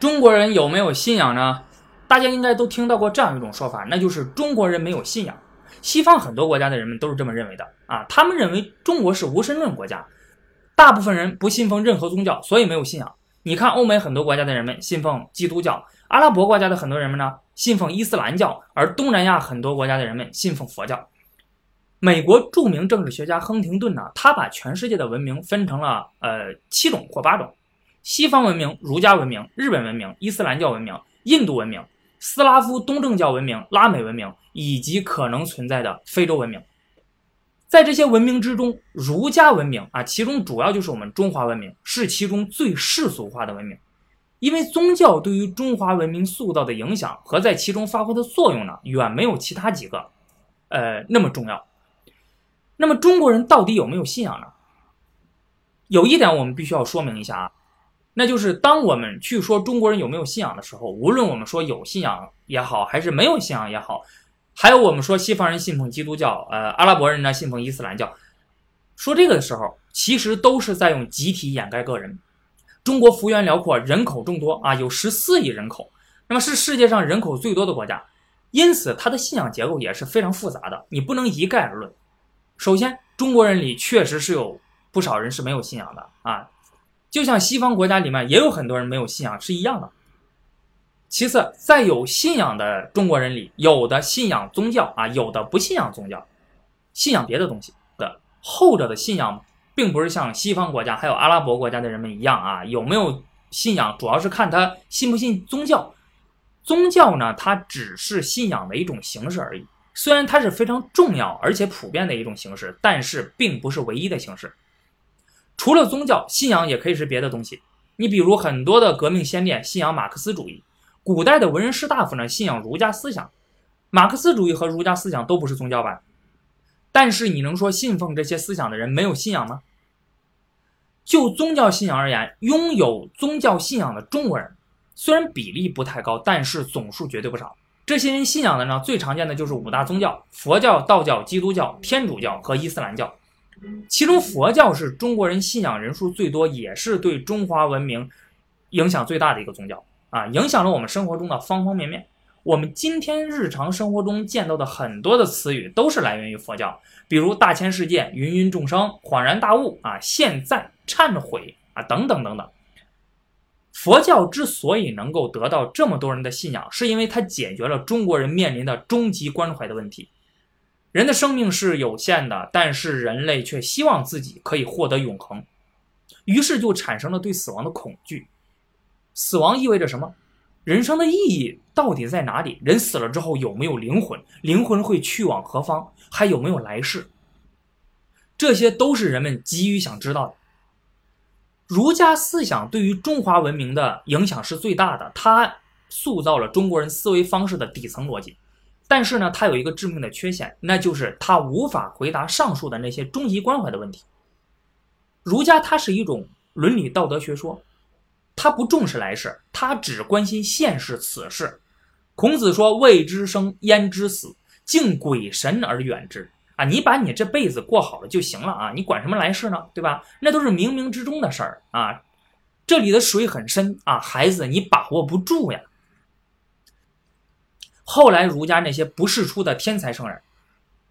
中国人有没有信仰呢？大家应该都听到过这样一种说法，那就是中国人没有信仰。西方很多国家的人们都是这么认为的啊，他们认为中国是无神论国家，大部分人不信奉任何宗教，所以没有信仰。你看欧美很多国家的人们信奉基督教，阿拉伯国家的很多人们呢信奉伊斯兰教，而东南亚很多国家的人们信奉佛教。美国著名政治学家亨廷顿呢，他把全世界的文明分成了呃七种或八种：西方文明、儒家文明、日本文明、伊斯兰教文明、印度文明、斯拉夫东正教文明、拉美文明以及可能存在的非洲文明。在这些文明之中，儒家文明啊，其中主要就是我们中华文明，是其中最世俗化的文明，因为宗教对于中华文明塑造的影响和在其中发挥的作用呢，远没有其他几个，呃那么重要。那么中国人到底有没有信仰呢？有一点我们必须要说明一下啊，那就是当我们去说中国人有没有信仰的时候，无论我们说有信仰也好，还是没有信仰也好，还有我们说西方人信奉基督教，呃，阿拉伯人呢信奉伊斯兰教，说这个的时候，其实都是在用集体掩盖个人。中国幅员辽阔，人口众多啊，有十四亿人口，那么是世界上人口最多的国家，因此它的信仰结构也是非常复杂的，你不能一概而论。首先，中国人里确实是有不少人是没有信仰的啊，就像西方国家里面也有很多人没有信仰是一样的。其次，在有信仰的中国人里，有的信仰宗教啊，有的不信仰宗教，信仰别的东西的。后者的信仰，并不是像西方国家还有阿拉伯国家的人们一样啊，有没有信仰主要是看他信不信宗教。宗教呢，它只是信仰的一种形式而已。虽然它是非常重要而且普遍的一种形式，但是并不是唯一的形式。除了宗教，信仰也可以是别的东西。你比如很多的革命先烈信仰马克思主义，古代的文人士大夫呢信仰儒家思想。马克思主义和儒家思想都不是宗教吧？但是你能说信奉这些思想的人没有信仰吗？就宗教信仰而言，拥有宗教信仰的中国人虽然比例不太高，但是总数绝对不少。这些人信仰的呢，最常见的就是五大宗教：佛教、道教、基督教、天主教和伊斯兰教。其中佛教是中国人信仰人数最多，也是对中华文明影响最大的一个宗教啊，影响了我们生活中的方方面面。我们今天日常生活中见到的很多的词语都是来源于佛教，比如大千世界、芸芸众生、恍然大悟啊、现在、忏悔啊等等等等。佛教之所以能够得到这么多人的信仰，是因为它解决了中国人面临的终极关怀的问题。人的生命是有限的，但是人类却希望自己可以获得永恒，于是就产生了对死亡的恐惧。死亡意味着什么？人生的意义到底在哪里？人死了之后有没有灵魂？灵魂会去往何方？还有没有来世？这些都是人们急于想知道的。儒家思想对于中华文明的影响是最大的，它塑造了中国人思维方式的底层逻辑。但是呢，它有一个致命的缺陷，那就是它无法回答上述的那些终极关怀的问题。儒家它是一种伦理道德学说，它不重视来世，它只关心现世此事。孔子说：“未知生，焉知死？敬鬼神而远之。”啊，你把你这辈子过好了就行了啊！你管什么来世呢？对吧？那都是冥冥之中的事儿啊！这里的水很深啊，孩子，你把握不住呀。后来儒家那些不世出的天才圣人，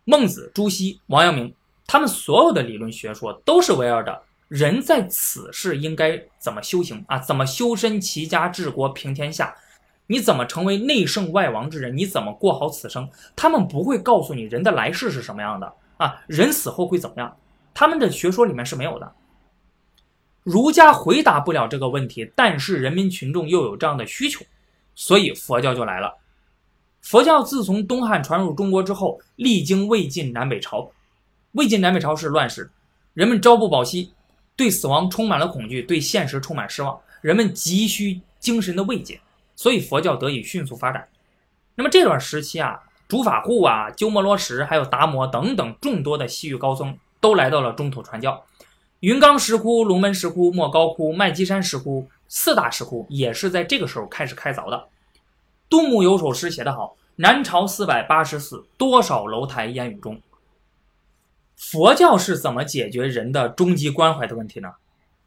孟子、朱熹、王阳明，他们所有的理论学说都是围绕着人在此世应该怎么修行啊，怎么修身齐家治国平天下。你怎么成为内圣外王之人？你怎么过好此生？他们不会告诉你人的来世是什么样的啊，人死后会怎么样？他们的学说里面是没有的。儒家回答不了这个问题，但是人民群众又有这样的需求，所以佛教就来了。佛教自从东汉传入中国之后，历经魏晋南北朝，魏晋南北朝是乱世，人们朝不保夕，对死亡充满了恐惧，对现实充满失望，人们急需精神的慰藉。所以佛教得以迅速发展。那么这段时期啊，竺法护啊、鸠摩罗什，还有达摩等等众多的西域高僧都来到了中土传教。云冈石窟、龙门石窟、莫高窟、麦积山石窟四大石窟也是在这个时候开始开凿的。杜牧有首诗写得好：“南朝四百八十寺，多少楼台烟雨中。”佛教是怎么解决人的终极关怀的问题呢？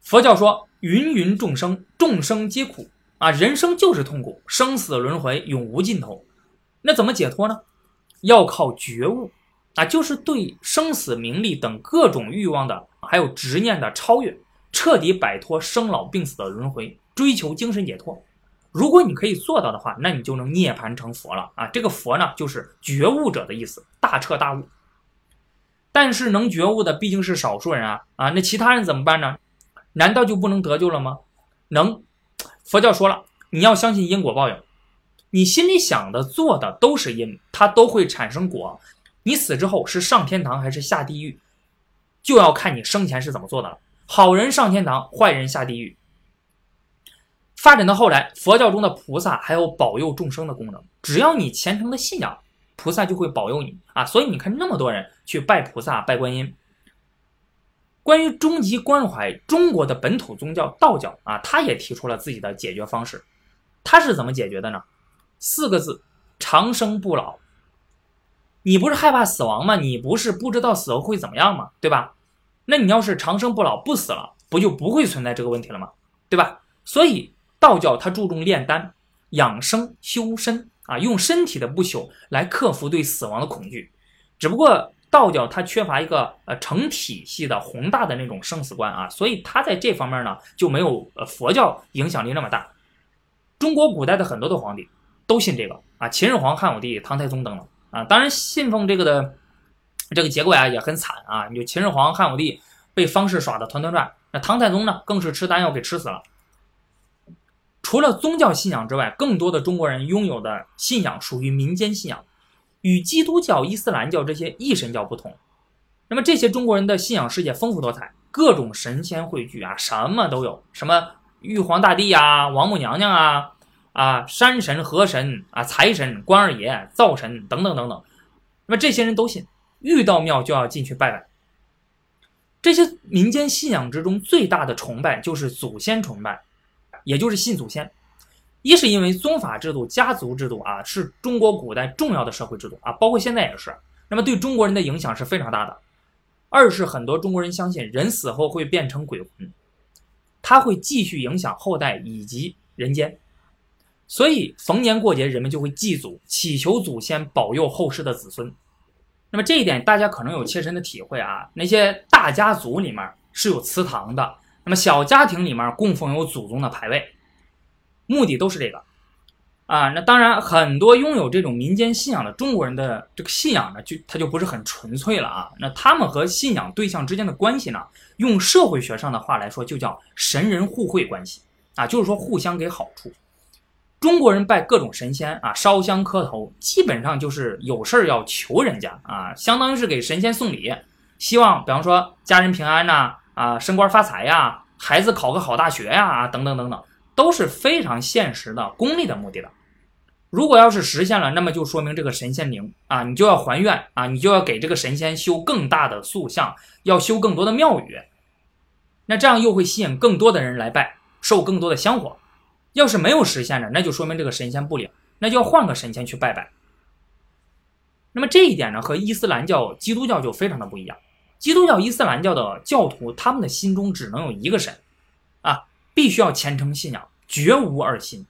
佛教说：“芸芸众生，众生皆苦。”啊，人生就是痛苦，生死轮回永无尽头。那怎么解脱呢？要靠觉悟啊，就是对生死、名利等各种欲望的还有执念的超越，彻底摆脱生老病死的轮回，追求精神解脱。如果你可以做到的话，那你就能涅槃成佛了啊！这个佛呢，就是觉悟者的意思，大彻大悟。但是能觉悟的毕竟是少数人啊啊！那其他人怎么办呢？难道就不能得救了吗？能。佛教说了，你要相信因果报应，你心里想的、做的都是因，它都会产生果。你死之后是上天堂还是下地狱，就要看你生前是怎么做的了。好人上天堂，坏人下地狱。发展到后来，佛教中的菩萨还有保佑众生的功能。只要你虔诚的信仰，菩萨就会保佑你啊！所以你看，那么多人去拜菩萨、拜观音。关于终极关怀，中国的本土宗教道教啊，他也提出了自己的解决方式。他是怎么解决的呢？四个字：长生不老。你不是害怕死亡吗？你不是不知道死后会怎么样吗？对吧？那你要是长生不老，不死了，不就不会存在这个问题了吗？对吧？所以。道教它注重炼丹、养生、修身啊，用身体的不朽来克服对死亡的恐惧。只不过道教它缺乏一个呃成体系的宏大的那种生死观啊，所以它在这方面呢就没有呃佛教影响力那么大。中国古代的很多的皇帝都信这个啊，秦始皇、汉武帝、唐太宗等等啊，当然信奉这个的这个结果呀也很惨啊，你就秦始皇、汉武帝被方士耍的团团转，那唐太宗呢更是吃丹药给吃死了。除了宗教信仰之外，更多的中国人拥有的信仰属于民间信仰，与基督教、伊斯兰教这些异神教不同。那么这些中国人的信仰世界丰富多彩，各种神仙汇聚啊，什么都有，什么玉皇大帝啊、王母娘娘啊、啊山神、河神啊、财神、关二爷、灶神等等等等。那么这些人都信，遇到庙就要进去拜拜。这些民间信仰之中最大的崇拜就是祖先崇拜。也就是信祖先，一是因为宗法制度、家族制度啊，是中国古代重要的社会制度啊，包括现在也是。那么对中国人的影响是非常大的。二是很多中国人相信人死后会变成鬼魂，他会继续影响后代以及人间，所以逢年过节人们就会祭祖，祈求祖先保佑后世的子孙。那么这一点大家可能有切身的体会啊，那些大家族里面是有祠堂的。那么小家庭里面供奉有祖宗的牌位，目的都是这个，啊，那当然很多拥有这种民间信仰的中国人的这个信仰呢，就他就不是很纯粹了啊。那他们和信仰对象之间的关系呢，用社会学上的话来说，就叫神人互惠关系啊，就是说互相给好处。中国人拜各种神仙啊，烧香磕头，基本上就是有事儿要求人家啊，相当于是给神仙送礼，希望比方说家人平安呐。啊升官发财呀，孩子考个好大学呀，等等等等，都是非常现实的、功利的目的的。如果要是实现了，那么就说明这个神仙灵啊，你就要还愿啊，你就要给这个神仙修更大的塑像，要修更多的庙宇。那这样又会吸引更多的人来拜，受更多的香火。要是没有实现的，那就说明这个神仙不灵，那就要换个神仙去拜拜。那么这一点呢，和伊斯兰教、基督教就非常的不一样。基督教、伊斯兰教的教徒，他们的心中只能有一个神，啊，必须要虔诚信仰，绝无二心。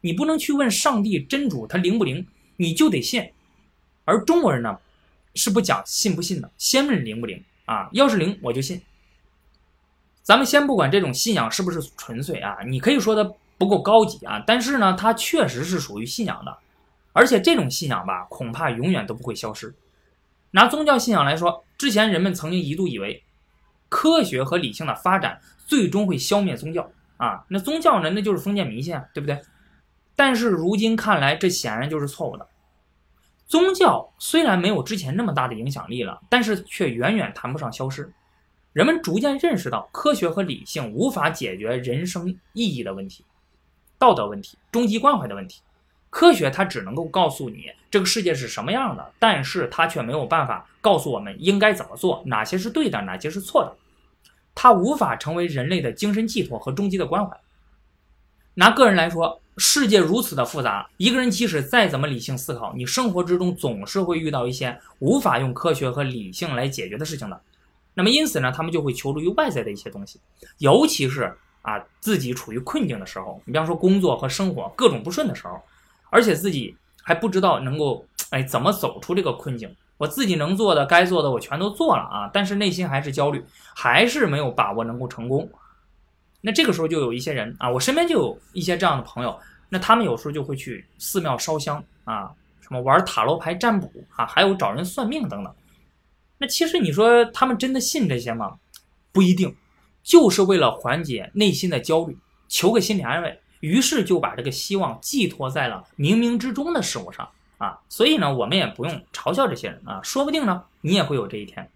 你不能去问上帝真主他灵不灵，你就得信。而中国人呢，是不讲信不信的，先问灵不灵啊。要是灵，我就信。咱们先不管这种信仰是不是纯粹啊，你可以说它不够高级啊，但是呢，它确实是属于信仰的，而且这种信仰吧，恐怕永远都不会消失。拿宗教信仰来说，之前人们曾经一度以为，科学和理性的发展最终会消灭宗教啊，那宗教呢，那就是封建迷信啊，对不对？但是如今看来，这显然就是错误的。宗教虽然没有之前那么大的影响力了，但是却远远谈不上消失。人们逐渐认识到，科学和理性无法解决人生意义的问题、道德问题、终极关怀的问题。科学它只能够告诉你这个世界是什么样的，但是它却没有办法告诉我们应该怎么做，哪些是对的，哪些是错的。它无法成为人类的精神寄托和终极的关怀。拿个人来说，世界如此的复杂，一个人即使再怎么理性思考，你生活之中总是会遇到一些无法用科学和理性来解决的事情的。那么因此呢，他们就会求助于外在的一些东西，尤其是。啊，自己处于困境的时候，你比方说工作和生活各种不顺的时候，而且自己还不知道能够哎怎么走出这个困境。我自己能做的、该做的我全都做了啊，但是内心还是焦虑，还是没有把握能够成功。那这个时候就有一些人啊，我身边就有一些这样的朋友，那他们有时候就会去寺庙烧香啊，什么玩塔罗牌占卜啊，还有找人算命等等。那其实你说他们真的信这些吗？不一定，就是为了缓解内心的焦虑，求个心理安慰，于是就把这个希望寄托在了冥冥之中的事物上啊。所以呢，我们也不用嘲笑这些人啊，说不定呢，你也会有这一天。